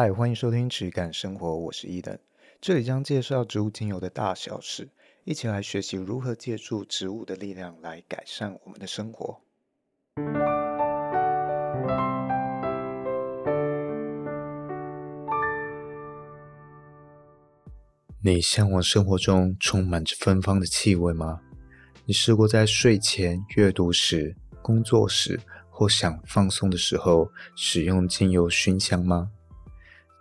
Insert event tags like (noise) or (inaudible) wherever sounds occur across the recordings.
嗨，欢迎收听质感生活，我是伊登，这里将介绍植物精油的大小事，一起来学习如何借助植物的力量来改善我们的生活。你向往生活中充满着芬芳的气味吗？你试过在睡前、阅读时、工作时或想放松的时候使用精油熏香吗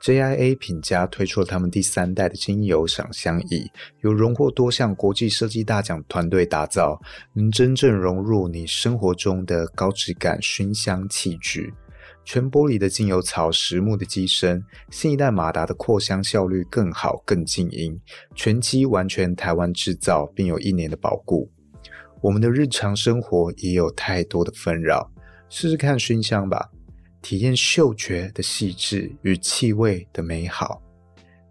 ？JIA 品家推出了他们第三代的精油赏香仪，由荣获多项国际设计大奖团队打造，能真正融入你生活中的高质感熏香器具。全玻璃的精油槽，实木的机身，新一代马达的扩香效率更好、更静音，全机完全台湾制造，并有一年的保固。我们的日常生活也有太多的纷扰，试试看熏香吧，体验嗅觉的细致与气味的美好，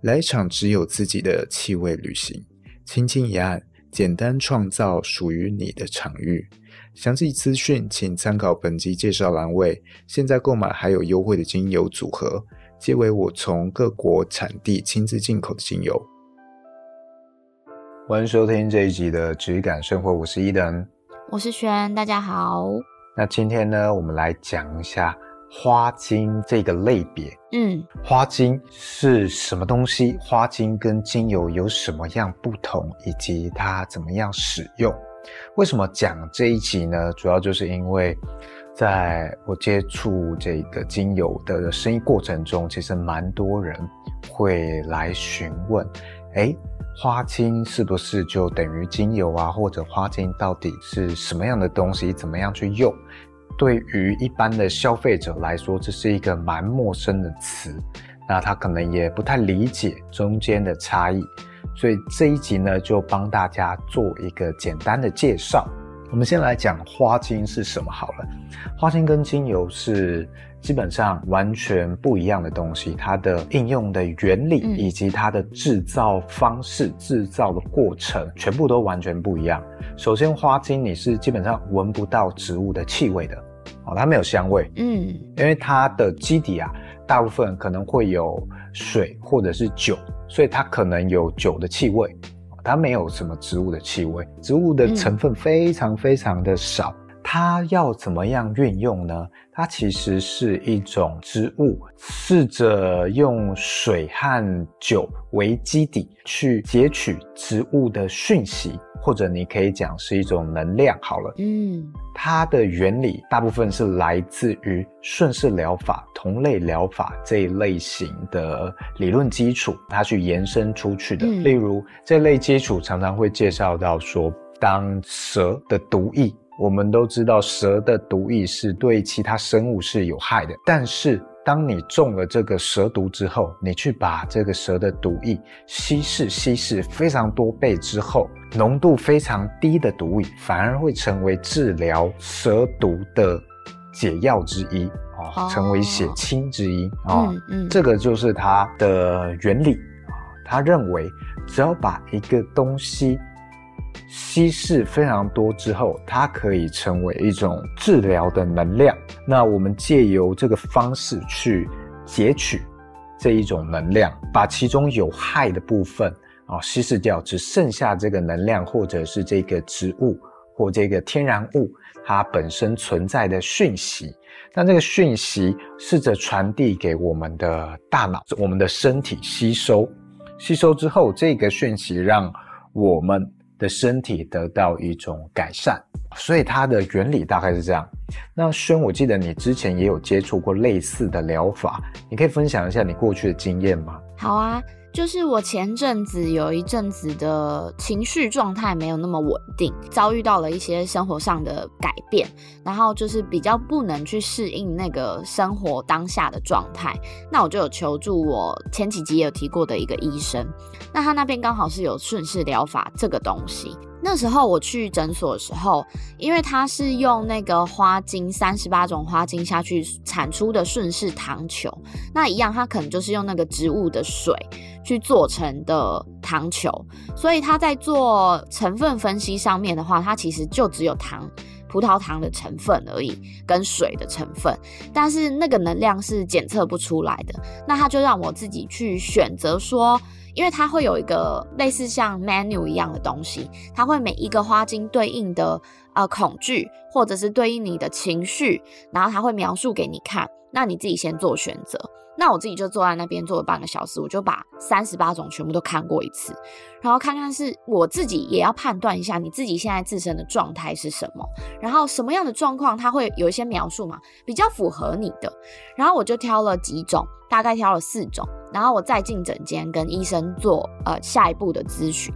来一场只有自己的气味旅行，轻轻一按，简单创造属于你的场域。详细资讯请参考本集介绍栏位。现在购买还有优惠的精油组合，皆为我从各国产地亲自进口的精油。欢迎收听这一集的质感生活，我是伊登，我是轩，大家好。那今天呢，我们来讲一下花精这个类别。嗯，花精是什么东西？花精跟精油有什么样不同？以及它怎么样使用？为什么讲这一集呢？主要就是因为，在我接触这个精油的生意过程中，其实蛮多人会来询问：诶，花精是不是就等于精油啊？或者花精到底是什么样的东西？怎么样去用？对于一般的消费者来说，这是一个蛮陌生的词，那他可能也不太理解中间的差异。所以这一集呢，就帮大家做一个简单的介绍。我们先来讲花精是什么好了。花精跟精油是基本上完全不一样的东西，它的应用的原理以及它的制造方式、制造的过程，全部都完全不一样。首先，花精你是基本上闻不到植物的气味的，哦，它没有香味，嗯，因为它的基底啊，大部分可能会有水或者是酒。所以它可能有酒的气味，它没有什么植物的气味，植物的成分非常非常的少。嗯。它要怎么样运用呢？它其实是一种植物，试着用水和酒为基底去截取植物的讯息。或者你可以讲是一种能量好了，嗯，它的原理大部分是来自于顺势疗法、同类疗法这一类型的理论基础，它去延伸出去的。嗯、例如这类基础常常会介绍到说，当蛇的毒液，我们都知道蛇的毒液是对其他生物是有害的，但是。当你中了这个蛇毒之后，你去把这个蛇的毒液稀释、稀释非常多倍之后，浓度非常低的毒液反而会成为治疗蛇毒的解药之一啊，成为血清之一啊。嗯嗯，这个就是它的原理啊。他认为，只要把一个东西。稀释非常多之后，它可以成为一种治疗的能量。那我们借由这个方式去截取这一种能量，把其中有害的部分啊稀释掉，只剩下这个能量，或者是这个植物或这个天然物它本身存在的讯息。那这个讯息试着传递给我们的大脑、我们的身体吸收，吸收之后，这个讯息让我们。的身体得到一种改善，所以它的原理大概是这样。那轩，我记得你之前也有接触过类似的疗法，你可以分享一下你过去的经验吗？好啊。就是我前阵子有一阵子的情绪状态没有那么稳定，遭遇到了一些生活上的改变，然后就是比较不能去适应那个生活当下的状态。那我就有求助我前几集有提过的一个医生，那他那边刚好是有顺势疗法这个东西。那时候我去诊所的时候，因为它是用那个花精三十八种花精下去产出的顺势糖球，那一样它可能就是用那个植物的水去做成的糖球，所以它在做成分分析上面的话，它其实就只有糖。葡萄糖的成分而已，跟水的成分，但是那个能量是检测不出来的。那他就让我自己去选择说，因为它会有一个类似像 menu 一样的东西，它会每一个花精对应的呃恐惧，或者是对应你的情绪，然后它会描述给你看，那你自己先做选择。那我自己就坐在那边坐了半个小时，我就把三十八种全部都看过一次，然后看看是我自己也要判断一下你自己现在自身的状态是什么，然后什么样的状况它会有一些描述嘛，比较符合你的，然后我就挑了几种，大概挑了四种，然后我再进诊间跟医生做呃下一步的咨询。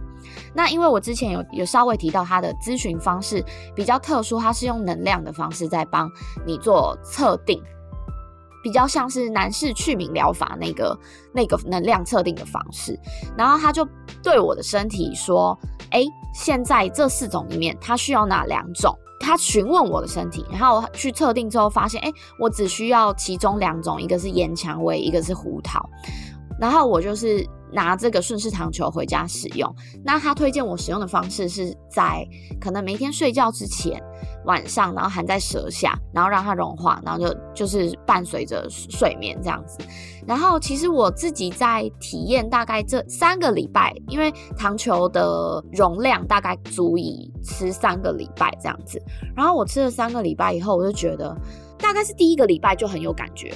那因为我之前有有稍微提到他的咨询方式比较特殊，他是用能量的方式在帮你做测定。比较像是男士去敏疗法那个那个能量测定的方式，然后他就对我的身体说：“哎，现在这四种里面，他需要哪两种？”他询问我的身体，然后去测定之后发现：“哎，我只需要其中两种，一个是岩蔷薇，一个是胡桃。”然后我就是。拿这个顺势糖球回家使用，那他推荐我使用的方式是在可能每天睡觉之前晚上，然后含在舌下，然后让它融化，然后就就是伴随着睡眠这样子。然后其实我自己在体验大概这三个礼拜，因为糖球的容量大概足以吃三个礼拜这样子。然后我吃了三个礼拜以后，我就觉得大概是第一个礼拜就很有感觉。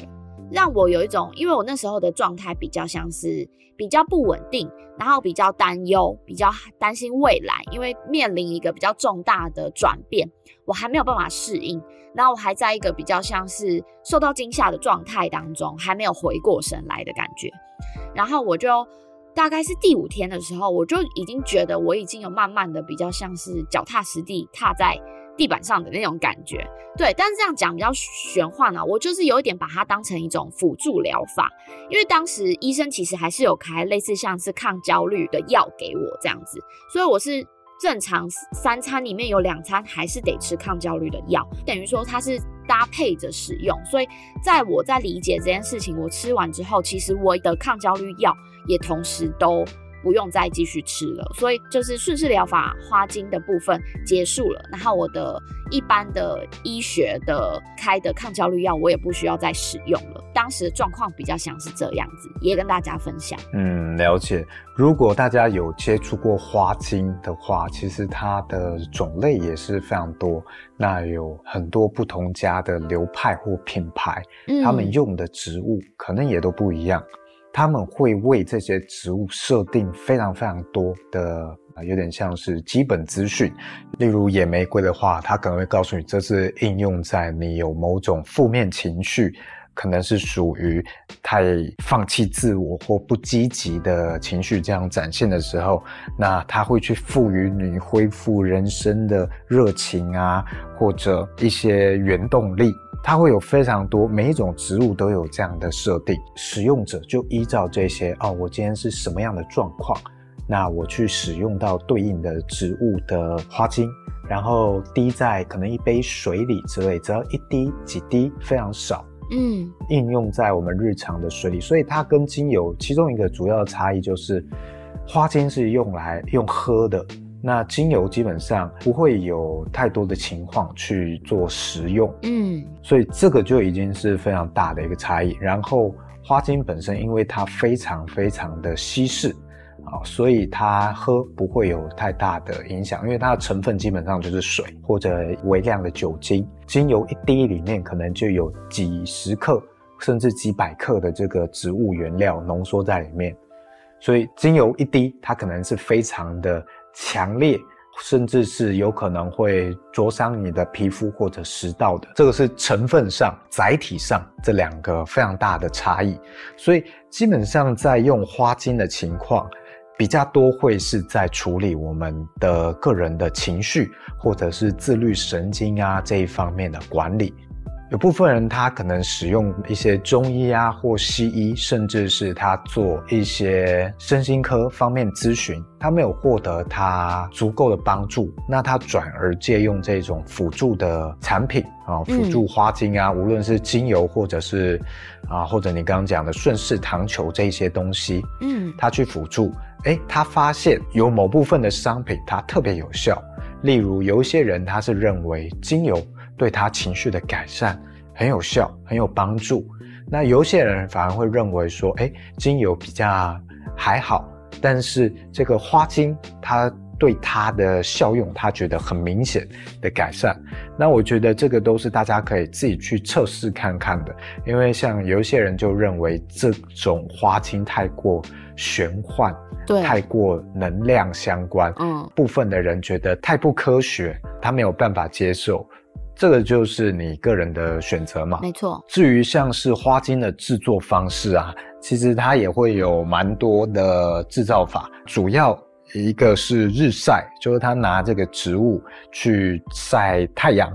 让我有一种，因为我那时候的状态比较像是比较不稳定，然后比较担忧，比较担心未来，因为面临一个比较重大的转变，我还没有办法适应，然后我还在一个比较像是受到惊吓的状态当中，还没有回过神来的感觉。然后我就大概是第五天的时候，我就已经觉得我已经有慢慢的比较像是脚踏实地踏在。地板上的那种感觉，对，但是这样讲比较玄幻呢。我就是有一点把它当成一种辅助疗法，因为当时医生其实还是有开类似像是抗焦虑的药给我这样子，所以我是正常三餐里面有两餐还是得吃抗焦虑的药，等于说它是搭配着使用。所以在我在理解这件事情，我吃完之后，其实我的抗焦虑药也同时都。不用再继续吃了，所以就是顺势疗法花精的部分结束了，然后我的一般的医学的开的抗焦虑药我也不需要再使用了。当时的状况比较像是这样子，也跟大家分享。嗯，了解。如果大家有接触过花精的话，其实它的种类也是非常多，那有很多不同家的流派或品牌，嗯，他们用的植物可能也都不一样。他们会为这些植物设定非常非常多的，啊有点像是基本资讯。例如野玫瑰的话，它可能会告诉你，这是应用在你有某种负面情绪，可能是属于太放弃自我或不积极的情绪这样展现的时候，那它会去赋予你恢复人生的热情啊，或者一些原动力。它会有非常多，每一种植物都有这样的设定，使用者就依照这些哦，我今天是什么样的状况，那我去使用到对应的植物的花精，然后滴在可能一杯水里之类，只要一滴几滴，非常少，嗯，应用在我们日常的水里，所以它跟精油其中一个主要的差异就是，花精是用来用喝的。那精油基本上不会有太多的情况去做食用，嗯，所以这个就已经是非常大的一个差异。然后花精本身，因为它非常非常的稀释啊，所以它喝不会有太大的影响，因为它的成分基本上就是水或者微量的酒精。精油一滴里面可能就有几十克甚至几百克的这个植物原料浓缩在里面，所以精油一滴它可能是非常的。强烈，甚至是有可能会灼伤你的皮肤或者食道的，这个是成分上、载体上这两个非常大的差异。所以基本上在用花精的情况，比较多会是在处理我们的个人的情绪，或者是自律神经啊这一方面的管理。有部分人他可能使用一些中医啊或西医，甚至是他做一些身心科方面咨询，他没有获得他足够的帮助，那他转而借用这种辅助的产品啊，辅助花精啊，无论是精油或者是啊，或者你刚刚讲的顺势糖球这一些东西，嗯，他去辅助，诶，他发现有某部分的商品它特别有效。例如，有一些人他是认为精油对他情绪的改善很有效、很有帮助。那有些人反而会认为说，哎，精油比较还好，但是这个花精它对它的效用，他觉得很明显的改善。那我觉得这个都是大家可以自己去测试看看的，因为像有一些人就认为这种花精太过玄幻，对，太过能量相关，嗯，部分的人觉得太不科学，他没有办法接受。这个就是你个人的选择嘛，没错。至于像是花精的制作方式啊，其实它也会有蛮多的制造法。主要一个是日晒，就是它拿这个植物去晒太阳；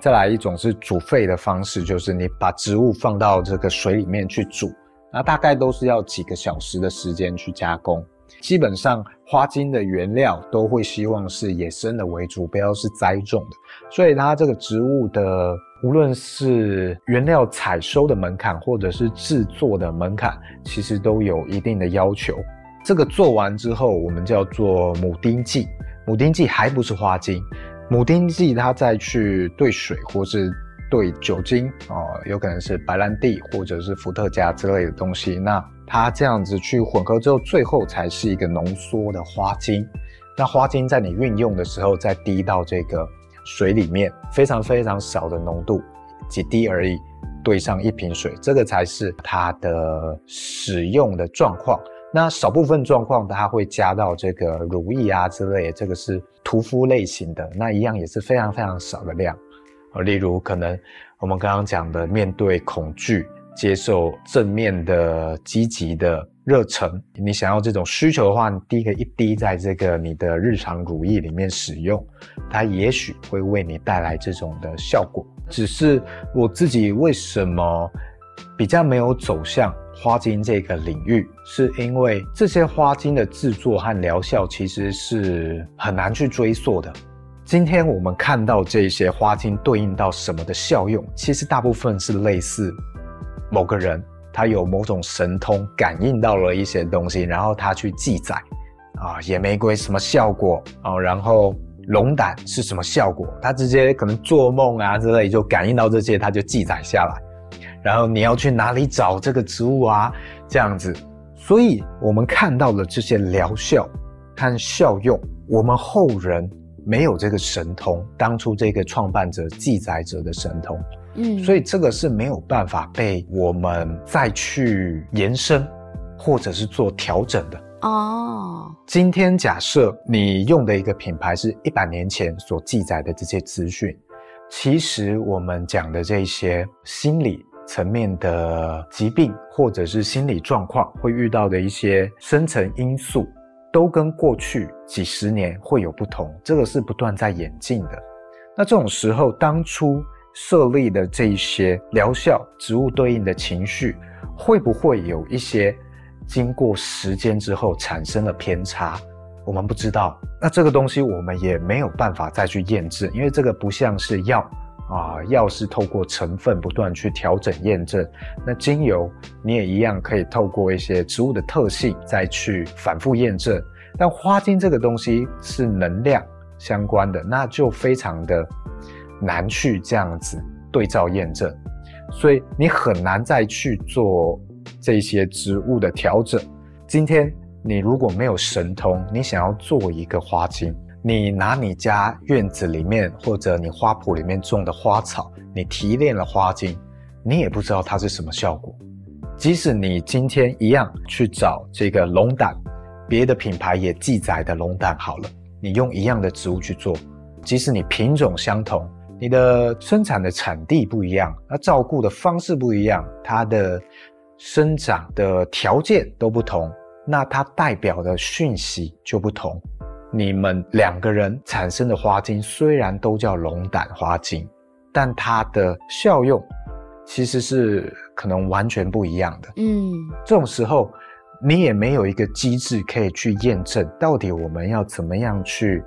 再来一种是煮沸的方式，就是你把植物放到这个水里面去煮，那大概都是要几个小时的时间去加工。基本上花精的原料都会希望是野生的为主，不要是栽种的，所以它这个植物的无论是原料采收的门槛，或者是制作的门槛，其实都有一定的要求。这个做完之后，我们叫做母丁剂，母丁剂还不是花精，母丁剂它再去兑水或是。对酒精哦，有可能是白兰地或者是伏特加之类的东西。那它这样子去混合之后，最后才是一个浓缩的花精。那花精在你运用的时候，再滴到这个水里面，非常非常少的浓度，几滴而已，兑上一瓶水，这个才是它的使用的状况。那少部分状况，它会加到这个乳液啊之类的，这个是涂敷类型的，那一样也是非常非常少的量。例如，可能我们刚刚讲的，面对恐惧，接受正面的、积极的热忱，你想要这种需求的话，你滴个一滴在这个你的日常乳液里面使用，它也许会为你带来这种的效果。只是我自己为什么比较没有走向花精这个领域，是因为这些花精的制作和疗效其实是很难去追溯的。今天我们看到这些花精对应到什么的效用，其实大部分是类似某个人他有某种神通感应到了一些东西，然后他去记载啊，野玫瑰什么效果啊，然后龙胆是什么效果，他直接可能做梦啊之类就感应到这些，他就记载下来，然后你要去哪里找这个植物啊，这样子，所以我们看到了这些疗效和效用，我们后人。没有这个神通，当初这个创办者、记载者的神通，嗯，所以这个是没有办法被我们再去延伸，或者是做调整的哦。今天假设你用的一个品牌是一百年前所记载的这些资讯，其实我们讲的这些心理层面的疾病，或者是心理状况会遇到的一些深层因素。都跟过去几十年会有不同，这个是不断在演进的。那这种时候，当初设立的这一些疗效植物对应的情绪，会不会有一些经过时间之后产生了偏差？我们不知道。那这个东西我们也没有办法再去验证，因为这个不像是药。啊，药是透过成分不断去调整验证，那精油你也一样可以透过一些植物的特性再去反复验证。但花精这个东西是能量相关的，那就非常的难去这样子对照验证，所以你很难再去做这些植物的调整。今天你如果没有神通，你想要做一个花精。你拿你家院子里面或者你花圃里面种的花草，你提炼了花精，你也不知道它是什么效果。即使你今天一样去找这个龙胆，别的品牌也记载的龙胆好了，你用一样的植物去做，即使你品种相同，你的生产的产地不一样，那照顾的方式不一样，它的生长的条件都不同，那它代表的讯息就不同。你们两个人产生的花精虽然都叫龙胆花精，但它的效用其实是可能完全不一样的。嗯，这种时候你也没有一个机制可以去验证，到底我们要怎么样去，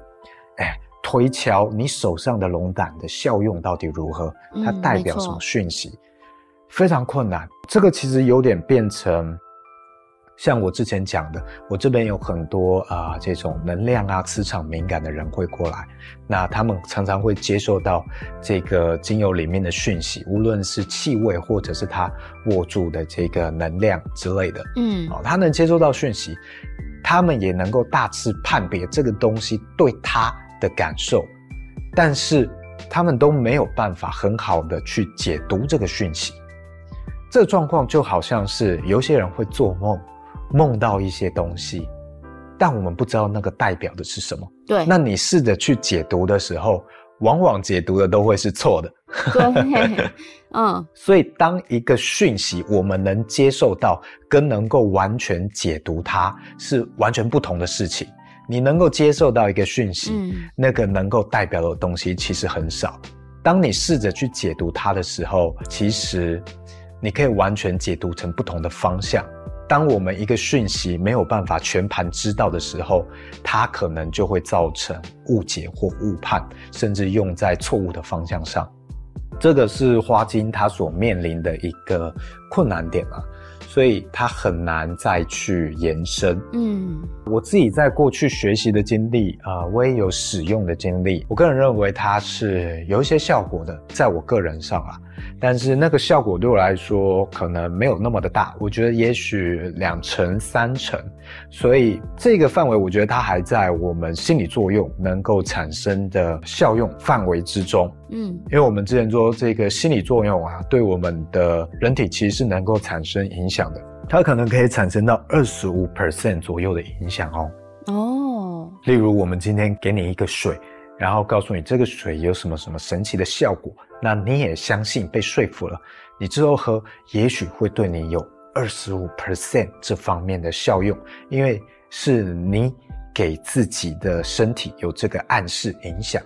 哎，推敲你手上的龙胆的效用到底如何？它代表什么讯息？嗯，非常困难。这个其实有点变成像我之前讲的，我这边有很多啊、呃、这种能量啊磁场敏感的人会过来，那他们常常会接受到这个精油里面的讯息，无论是气味或者是他握住的这个能量之类的，嗯，哦，他能接收到讯息，他们也能够大致判别这个东西对他的感受，但是他们都没有办法很好的去解读这个讯息。这状况就好像是有些人会做梦。梦到一些东西，但我们不知道那个代表的是什么。对，那你试着去解读的时候，往往解读的都会是错的。对，(laughs) 嗯。所以，当一个讯息我们能接受到，跟能够完全解读它是完全不同的事情。你能够接受到一个讯息，嗯，那个能够代表的东西其实很少。当你试着去解读它的时候，其实你可以完全解读成不同的方向。当我们一个讯息没有办法全盘知道的时候，它可能就会造成误解或误判，甚至用在错误的方向上。这个是花精它所面临的一个困难点啊。所以它很难再去延伸。嗯，我自己在过去学习的经历啊、呃，我也有使用的经历。我个人认为它是有一些效果的，在我个人上啊，但是那个效果对我来说可能没有那么的大。我觉得也许两成三成。所以这个范围，我觉得它还在我们心理作用能够产生的效用范围之中。嗯，因为我们之前说这个心理作用啊，对我们的人体其实是能够产生影响。的，它可能可以产生到二十五 percent 左右的影响哦。哦，例如我们今天给你一个水，然后告诉你这个水有什么什么神奇的效果，那你也相信被说服了，你之后喝也许会对你有二十五 percent 这方面的效用，因为是你给自己的身体有这个暗示影响。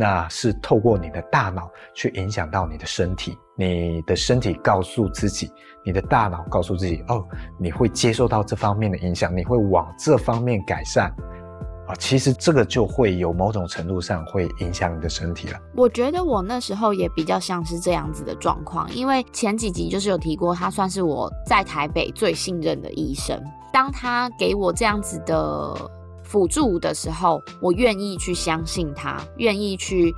那是透过你的大脑去影响到你的身体，你的身体告诉自己，你的大脑告诉自己，哦，你会接受到这方面的影响，你会往这方面改善，啊，其实这个就会有某种程度上会影响你的身体了。我觉得我那时候也比较像是这样子的状况，因为前几集就是有提过，他算是我在台北最信任的医生，当他给我这样子的。辅助的时候，我愿意去相信他，愿意去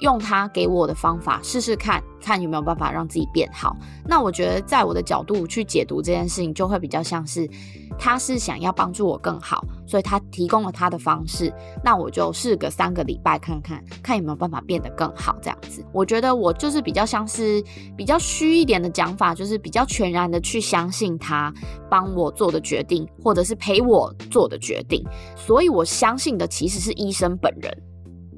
用他给我的方法试试看，看有没有办法让自己变好。那我觉得，在我的角度去解读这件事情，就会比较像是。他是想要帮助我更好，所以他提供了他的方式，那我就试个三个礼拜看看，看有没有办法变得更好。这样子，我觉得我就是比较像是比较虚一点的讲法，就是比较全然的去相信他帮我做的决定，或者是陪我做的决定。所以我相信的其实是医生本人，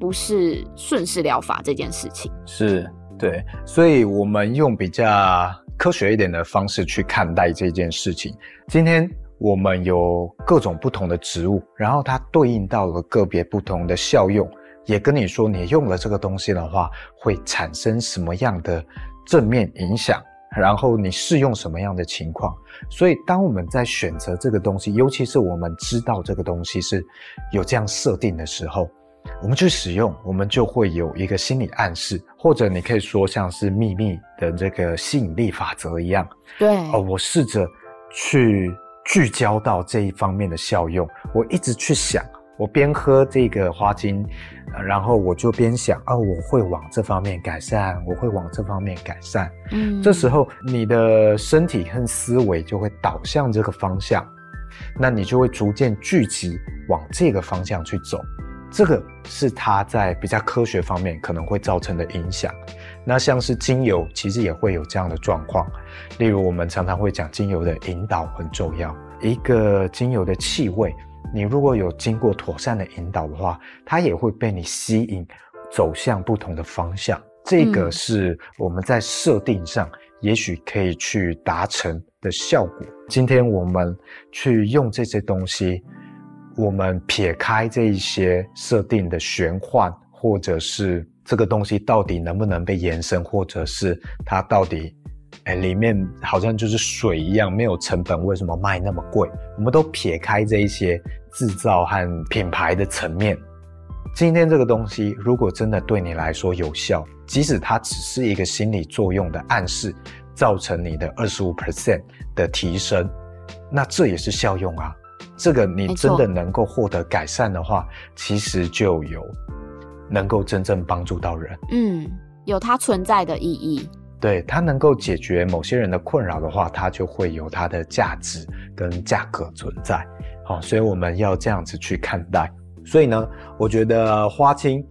不是顺势疗法这件事情。是，对，所以我们用比较科学一点的方式去看待这件事情。今天。我们有各种不同的植物，然后它对应到了个别不同的效用，也跟你说你用了这个东西的话会产生什么样的正面影响，然后你适用什么样的情况。所以当我们在选择这个东西，尤其是我们知道这个东西是有这样设定的时候，我们去使用，我们就会有一个心理暗示，或者你可以说像是秘密的这个吸引力法则一样。对，哦，我试着去。聚焦到这一方面的效用，我一直去想，我边喝这个花精，然后我就边想，哦，我会往这方面改善，我会往这方面改善。嗯，这时候你的身体和思维就会导向这个方向，那你就会逐渐聚集往这个方向去走。这个是它在比较科学方面可能会造成的影响。那像是精油，其实也会有这样的状况。例如，我们常常会讲精油的引导很重要。一个精油的气味，你如果有经过妥善的引导的话，它也会被你吸引，走向不同的方向。这个是我们在设定上也许可以去达成的效果。今天我们去用这些东西，我们撇开这一些设定的玄幻，或者是。这个东西到底能不能被延伸，或者是它到底，哎，里面好像就是水一样，没有成本，为什么卖那么贵？我们都撇开这一些制造和品牌的层面。今天这个东西如果真的对你来说有效，即使它只是一个心理作用的暗示，造成你的二十五 percent 的提升，那这也是效用啊。这个你真的能够获得改善的话，其实就有能够真正帮助到人。嗯，有它存在的意义。对，它能够解决某些人的困扰的话，它就会有它的价值跟价格存在。好，所以我们要这样子去看待。所以呢，我觉得花青，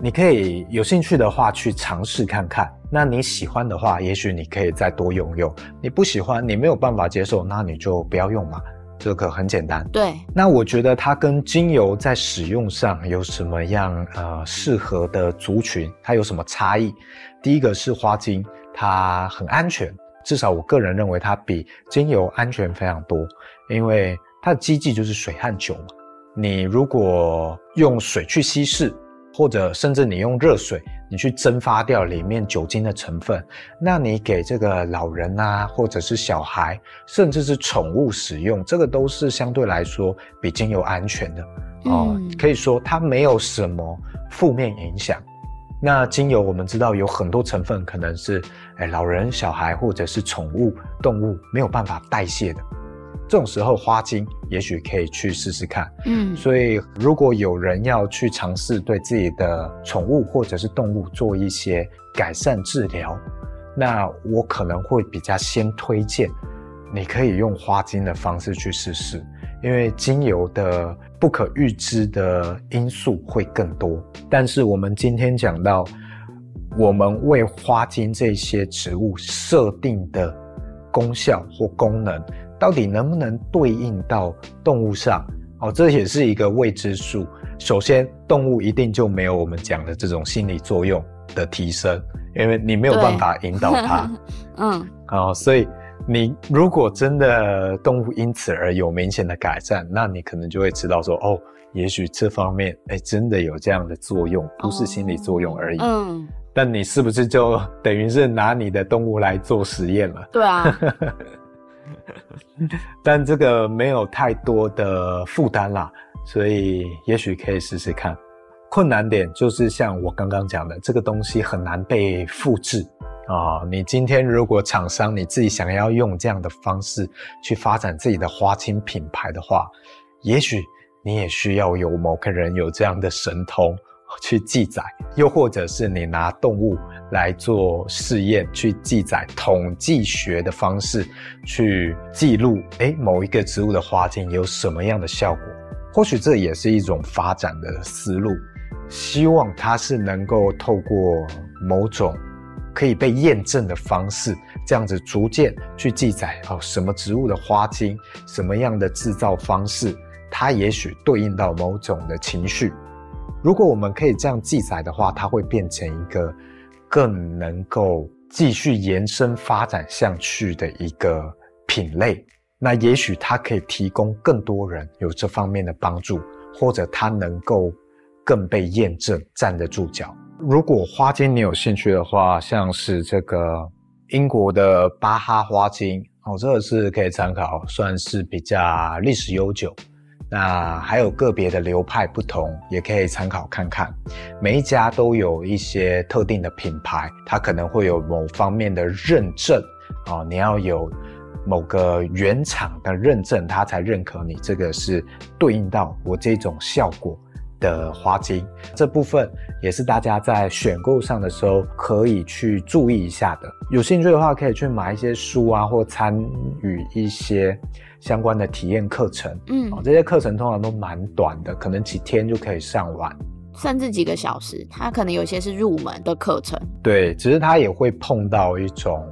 你可以有兴趣的话去尝试看看。那你喜欢的话，也许你可以再多用用。你不喜欢，你没有办法接受，那你就不要用嘛。这个很简单，对。那我觉得它跟精油在使用上有什么样呃适合的族群？它有什么差异？第一个是花精，它很安全，至少我个人认为它比精油安全非常多，因为它的基剂就是水和酒嘛。你如果用水去稀释。或者甚至你用热水，你去蒸发掉里面酒精的成分，那你给这个老人啊，或者是小孩，甚至是宠物使用，这个都是相对来说比精油安全的哦。嗯，可以说它没有什么负面影响。那精油我们知道有很多成分可能是，哎，老人、小孩或者是宠物动物没有办法代谢的。这种时候，花精也许可以去试试看。嗯，所以如果有人要去尝试对自己的宠物或者是动物做一些改善治疗，那我可能会比较先推荐，你可以用花精的方式去试试，因为精油的不可预知的因素会更多。但是我们今天讲到，我们为花精这些植物设定的功效或功能。到底能不能对应到动物上？哦，这也是一个未知数。首先，动物一定就没有我们讲的这种心理作用的提升，因为你没有办法引导它。(laughs) 嗯，哦，所以你如果真的动物因此而有明显的改善，那你可能就会知道说，哦，也许这方面哎真的有这样的作用，不是心理作用而已。嗯，但你是不是就等于是拿你的动物来做实验了？对啊。(laughs) (laughs) 但这个没有太多的负担啦，所以也许可以试试看。困难点就是像我刚刚讲的，这个东西很难被复制啊、你今天如果厂商你自己想要用这样的方式去发展自己的花精品牌的话，也许你也需要有某个人有这样的神通。去记载，又或者是你拿动物来做试验，去记载统计学的方式去记录，诶，某一个植物的花茎有什么样的效果？或许这也是一种发展的思路。希望它是能够透过某种可以被验证的方式，这样子逐渐去记载哦，什么植物的花茎，什么样的制造方式，它也许对应到某种的情绪。如果我们可以这样记载的话，它会变成一个更能够继续延伸发展下去的一个品类。那也许它可以提供更多人有这方面的帮助，或者它能够更被验证，站得住脚。如果花精你有兴趣的话，像是这个英国的巴哈花精哦，这个是可以参考，算是比较历史悠久。那还有个别的流派不同，也可以参考看看。每一家都有一些特定的品牌，它可能会有某方面的认证啊，你要有某个原厂的认证，它才认可你这个是对应到我这种效果的花精。这部分也是大家在选购上的时候可以去注意一下的。有兴趣的话，可以去买一些书啊，或参与一些。相关的体验课程，嗯，这些课程通常都蛮短的，可能几天就可以上完，甚至几个小时。它可能有些是入门的课程，对，只是它也会碰到一种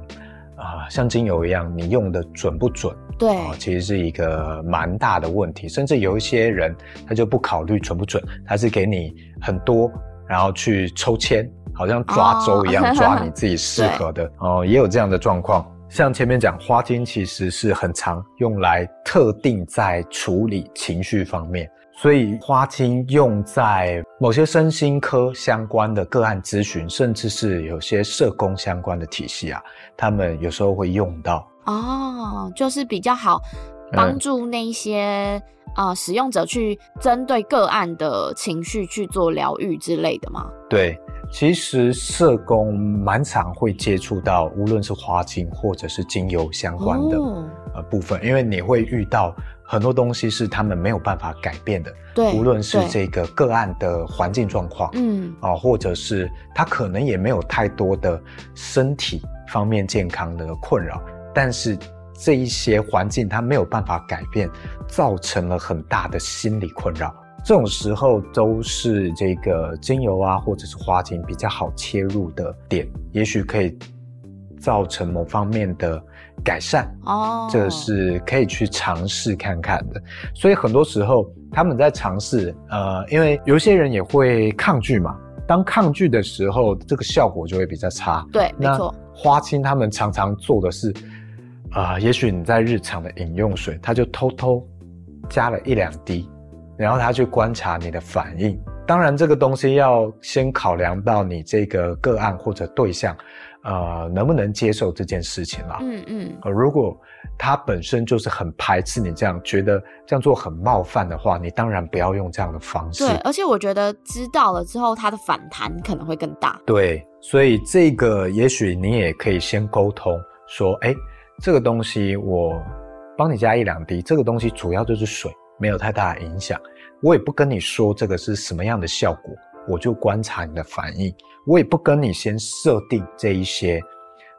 啊、呃，像精油一样，你用的准不准？对、哦，其实是一个蛮大的问题。甚至有一些人他就不考虑准不准，他是给你很多，然后去抽签，好像抓周一样，哦、抓你自己适合的哦、呃，也有这样的状况。像前面讲，花精其实是很常用来特定在处理情绪方面，所以花精用在某些身心科相关的个案咨询，甚至是有些社工相关的体系啊，他们有时候会用到。哦，就是比较好帮助那些呃、使用者去针对个案的情绪去做疗愈之类的吗？对。其实社工蛮常会接触到，无论是花精或者是精油相关的呃部分，因为你会遇到很多东西是他们没有办法改变的。对，无论是这个个案的环境状况，嗯，啊，或者是他可能也没有太多的身体方面健康的困扰，但是这一些环境他没有办法改变，造成了很大的心理困扰。这种时候都是这个精油啊，或者是花精比较好切入的点，也许可以造成某方面的改善哦，这是可以去尝试看看的。所以很多时候他们在尝试，呃，因为有些人也会抗拒嘛，当抗拒的时候，这个效果就会比较差。对，没错。花青他们常常做的是，啊、呃，也许你在日常的饮用水，他就偷偷加了一两滴。然后他去观察你的反应，当然这个东西要先考量到你这个个案或者对象，呃，能不能接受这件事情啦。嗯嗯。呃，如果他本身就是很排斥你这样，觉得这样做很冒犯的话，你当然不要用这样的方式。对，而且我觉得知道了之后，他的反弹可能会更大。对，所以这个也许你也可以先沟通说，哎，这个东西我帮你加一两滴，这个东西主要就是水。没有太大的影响，我也不跟你说这个是什么样的效果，我就观察你的反应。我也不跟你先设定这一些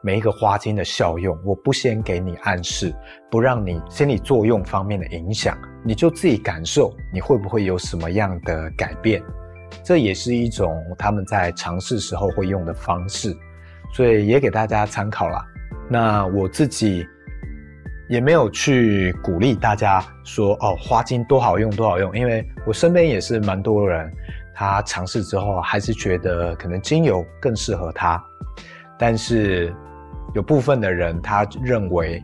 每一个花精的效用，我不先给你暗示，不让你心理作用方面的影响，你就自己感受你会不会有什么样的改变。这也是一种他们在尝试时候会用的方式，所以也给大家参考了。那我自己。也没有去鼓励大家说哦，花精多好用多好用，因为我身边也是蛮多人，他尝试之后还是觉得可能精油更适合他，但是有部分的人他认为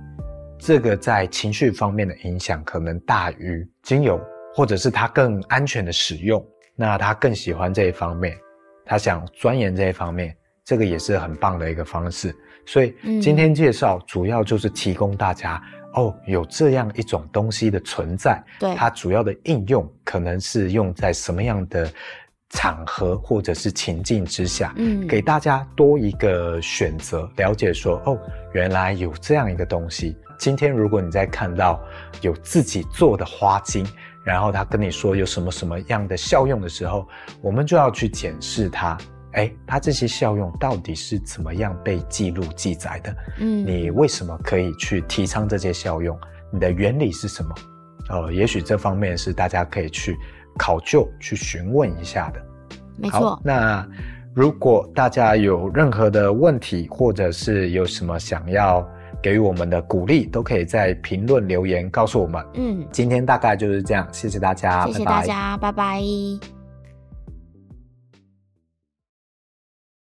这个在情绪方面的影响可能大于精油，或者是他更安全的使用，那他更喜欢这一方面，他想钻研这一方面，这个也是很棒的一个方式。所以今天介绍主要就是提供大家、嗯、哦，有这样一种东西的存在，对，它主要的应用可能是用在什么样的场合或者是情境之下，嗯，给大家多一个选择，了解说哦，原来有这样一个东西。今天如果你在看到有自己做的花精，然后他跟你说有什么什么样的效用的时候，我们就要去检视它。哎，它这些效用到底是怎么样被记录记载的？嗯，你为什么可以去提倡这些效用？你的原理是什么？呃，也许这方面是大家可以去考究、去询问一下的。没错。那如果大家有任何的问题，或者是有什么想要给予我们的鼓励，都可以在评论留言告诉我们。嗯，今天大概就是这样，谢谢大家，谢谢大家，拜拜。拜拜。